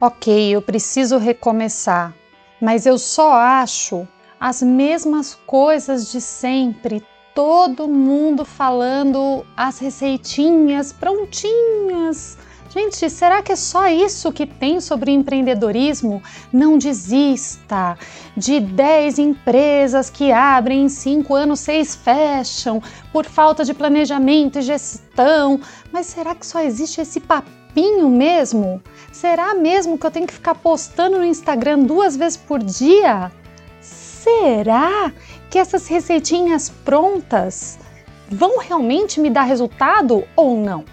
Ok, eu preciso recomeçar, mas eu só acho as mesmas coisas de sempre, todo mundo falando as receitinhas prontinhas. Gente, será que é só isso que tem sobre empreendedorismo? Não desista. De 10 empresas que abrem em 5 anos, 6 fecham por falta de planejamento e gestão. Mas será que só existe esse papinho mesmo? Será mesmo que eu tenho que ficar postando no Instagram duas vezes por dia? Será que essas receitinhas prontas vão realmente me dar resultado ou não?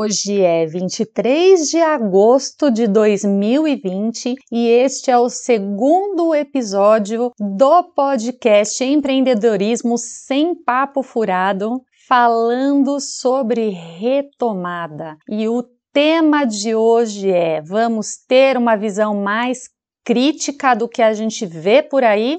Hoje é 23 de agosto de 2020 e este é o segundo episódio do podcast Empreendedorismo Sem Papo Furado, falando sobre retomada. E o tema de hoje é: vamos ter uma visão mais crítica do que a gente vê por aí?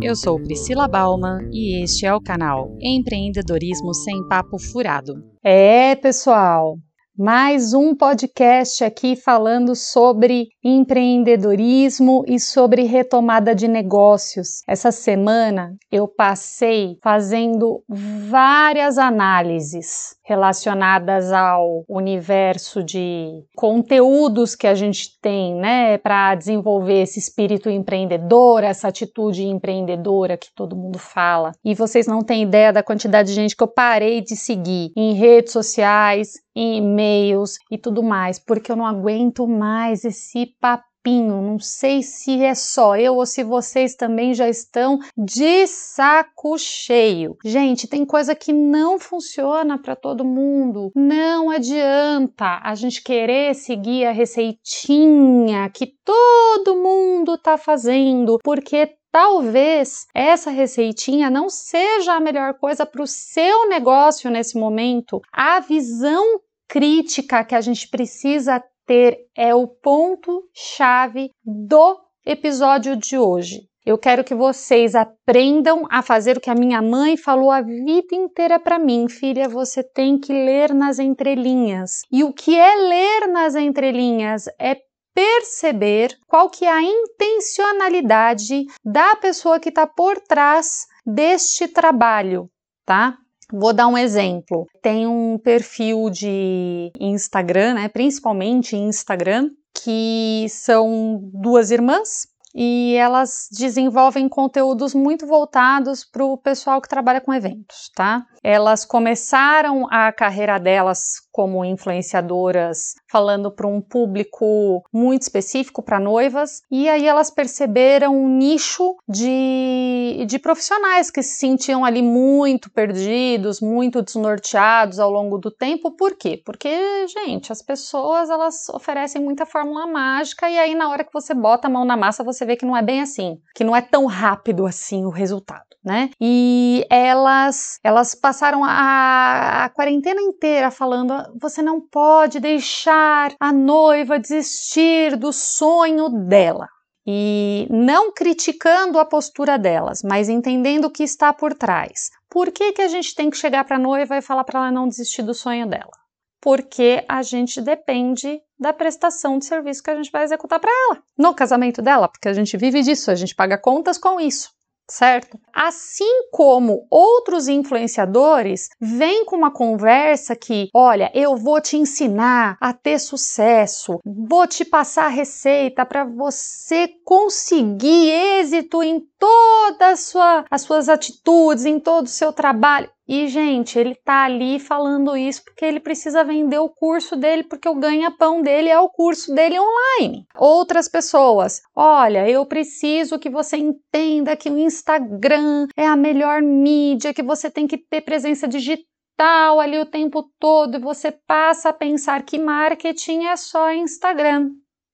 Eu sou Priscila Bauman e este é o canal Empreendedorismo Sem Papo Furado. É, pessoal, mais um podcast aqui falando sobre empreendedorismo e sobre retomada de negócios. Essa semana eu passei fazendo várias análises relacionadas ao universo de conteúdos que a gente tem, né, para desenvolver esse espírito empreendedor, essa atitude empreendedora que todo mundo fala. E vocês não têm ideia da quantidade de gente que eu parei de seguir em redes sociais, e-mails e tudo mais, porque eu não aguento mais esse papinho. Não sei se é só eu ou se vocês também já estão de saco cheio. Gente, tem coisa que não funciona para todo mundo. Não adianta a gente querer seguir a receitinha que todo mundo tá fazendo, porque Talvez essa receitinha não seja a melhor coisa para o seu negócio nesse momento. A visão crítica que a gente precisa ter é o ponto-chave do episódio de hoje. Eu quero que vocês aprendam a fazer o que a minha mãe falou a vida inteira para mim, filha, você tem que ler nas entrelinhas. E o que é ler nas entrelinhas é perceber qual que é a intencionalidade da pessoa que está por trás deste trabalho, tá? Vou dar um exemplo. Tem um perfil de Instagram, né, principalmente Instagram, que são duas irmãs e elas desenvolvem conteúdos muito voltados para o pessoal que trabalha com eventos, tá? Elas começaram a carreira delas como influenciadoras, falando para um público muito específico, para noivas, e aí elas perceberam um nicho de, de profissionais que se sentiam ali muito perdidos, muito desnorteados ao longo do tempo. Por quê? Porque, gente, as pessoas elas oferecem muita fórmula mágica e aí na hora que você bota a mão na massa você vê que não é bem assim, que não é tão rápido assim o resultado né? E elas, elas passaram a, a quarentena inteira falando: você não pode deixar a noiva desistir do sonho dela e não criticando a postura delas, mas entendendo o que está por trás. Por que, que a gente tem que chegar para a noiva e falar para ela não desistir do sonho dela? Porque a gente depende da prestação de serviço que a gente vai executar para ela no casamento dela, porque a gente vive disso, a gente paga contas com isso certo? Assim como outros influenciadores vêm com uma conversa que, olha, eu vou te ensinar a ter sucesso, vou te passar a receita para você conseguir êxito em todas sua, as suas atitudes, em todo o seu trabalho. E, gente, ele tá ali falando isso porque ele precisa vender o curso dele, porque o ganha-pão dele é o curso dele online. Outras pessoas, olha, eu preciso que você entenda que o Instagram é a melhor mídia, que você tem que ter presença digital ali o tempo todo e você passa a pensar que marketing é só Instagram.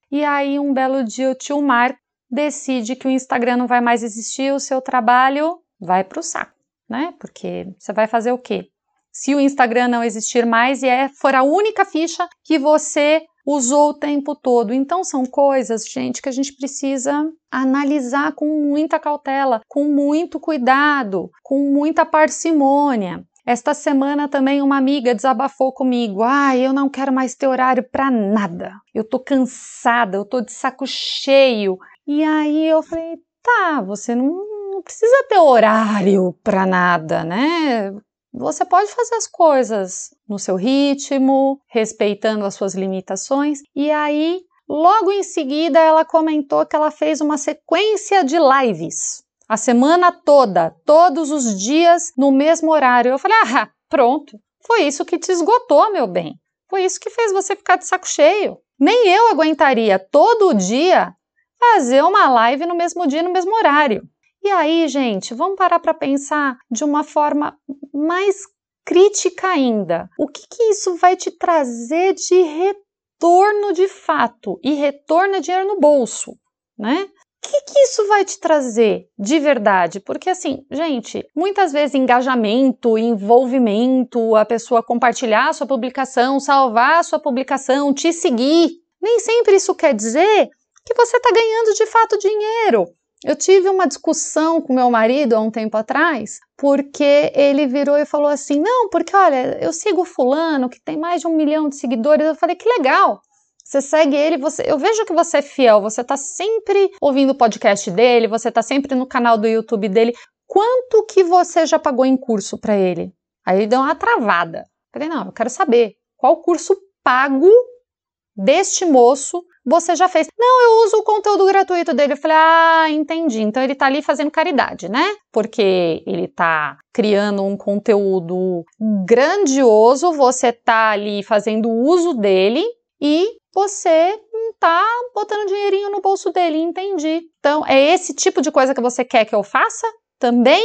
E aí, um belo dia, o tio Marco decide que o Instagram não vai mais existir, o seu trabalho vai para o saco né? Porque você vai fazer o quê? Se o Instagram não existir mais e é, for a única ficha que você usou o tempo todo. Então são coisas, gente, que a gente precisa analisar com muita cautela, com muito cuidado, com muita parcimônia. Esta semana também uma amiga desabafou comigo. Ah, eu não quero mais ter horário para nada. Eu tô cansada, eu tô de saco cheio. E aí eu falei: tá, você não, não precisa ter horário para nada, né? Você pode fazer as coisas no seu ritmo, respeitando as suas limitações. E aí, logo em seguida, ela comentou que ela fez uma sequência de lives a semana toda, todos os dias, no mesmo horário. Eu falei: ah, pronto, foi isso que te esgotou, meu bem. Foi isso que fez você ficar de saco cheio. Nem eu aguentaria todo dia fazer uma live no mesmo dia, no mesmo horário. E aí, gente, vamos parar para pensar de uma forma mais crítica ainda. O que, que isso vai te trazer de retorno de fato? E retorno é dinheiro no bolso, né? O que, que isso vai te trazer de verdade? Porque, assim, gente, muitas vezes engajamento, envolvimento, a pessoa compartilhar a sua publicação, salvar a sua publicação, te seguir, nem sempre isso quer dizer que você está ganhando de fato dinheiro. Eu tive uma discussão com meu marido há um tempo atrás, porque ele virou e falou assim: Não, porque olha, eu sigo Fulano que tem mais de um milhão de seguidores. Eu falei: Que legal. Você segue ele, você, eu vejo que você é fiel, você está sempre ouvindo o podcast dele, você está sempre no canal do YouTube dele. Quanto que você já pagou em curso para ele? Aí ele deu uma travada. Falei, não, eu quero saber qual curso pago deste moço você já fez. Não, eu uso o conteúdo gratuito dele. Eu falei, ah, entendi. Então ele tá ali fazendo caridade, né? Porque ele tá criando um conteúdo grandioso, você tá ali fazendo uso dele e você não tá botando dinheirinho no bolso dele, entendi. Então, é esse tipo de coisa que você quer que eu faça também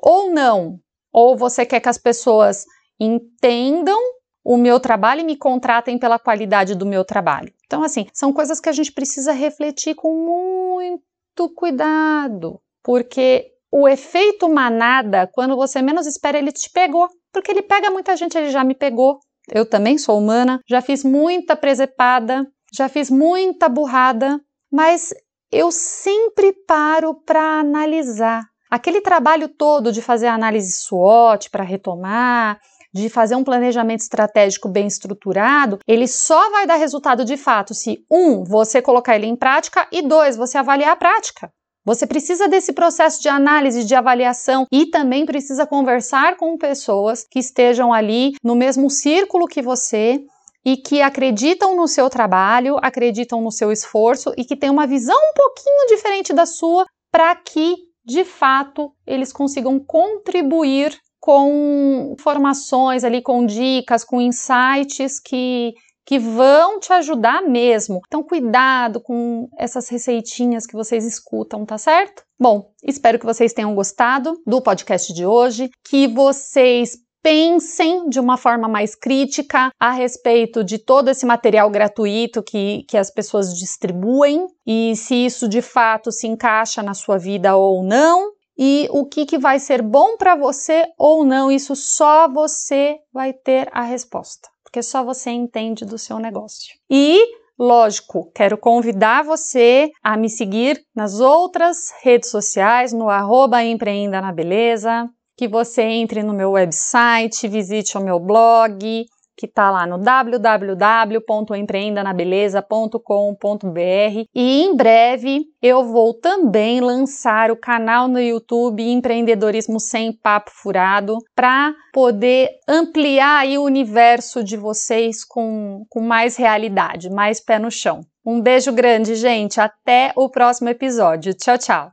ou não? Ou você quer que as pessoas entendam o meu trabalho e me contratem pela qualidade do meu trabalho. Então, assim, são coisas que a gente precisa refletir com muito cuidado, porque o efeito manada, quando você menos espera, ele te pegou. Porque ele pega muita gente, ele já me pegou. Eu também sou humana, já fiz muita presepada, já fiz muita burrada, mas eu sempre paro para analisar. Aquele trabalho todo de fazer análise SWOT para retomar, de fazer um planejamento estratégico bem estruturado, ele só vai dar resultado de fato se, um, você colocar ele em prática e, dois, você avaliar a prática. Você precisa desse processo de análise, de avaliação e também precisa conversar com pessoas que estejam ali no mesmo círculo que você e que acreditam no seu trabalho, acreditam no seu esforço e que têm uma visão um pouquinho diferente da sua para que, de fato, eles consigam contribuir com informações ali, com dicas, com insights que, que vão te ajudar mesmo. Então, cuidado com essas receitinhas que vocês escutam, tá certo? Bom, espero que vocês tenham gostado do podcast de hoje, que vocês pensem de uma forma mais crítica a respeito de todo esse material gratuito que, que as pessoas distribuem e se isso de fato se encaixa na sua vida ou não e o que, que vai ser bom para você ou não, isso só você vai ter a resposta, porque só você entende do seu negócio. E, lógico, quero convidar você a me seguir nas outras redes sociais, no arroba Empreenda na Beleza, que você entre no meu website, visite o meu blog, que está lá no www.empreendanabeleza.com.br e em breve eu vou também lançar o canal no YouTube Empreendedorismo Sem Papo Furado para poder ampliar o universo de vocês com, com mais realidade, mais pé no chão. Um beijo grande, gente. Até o próximo episódio. Tchau, tchau.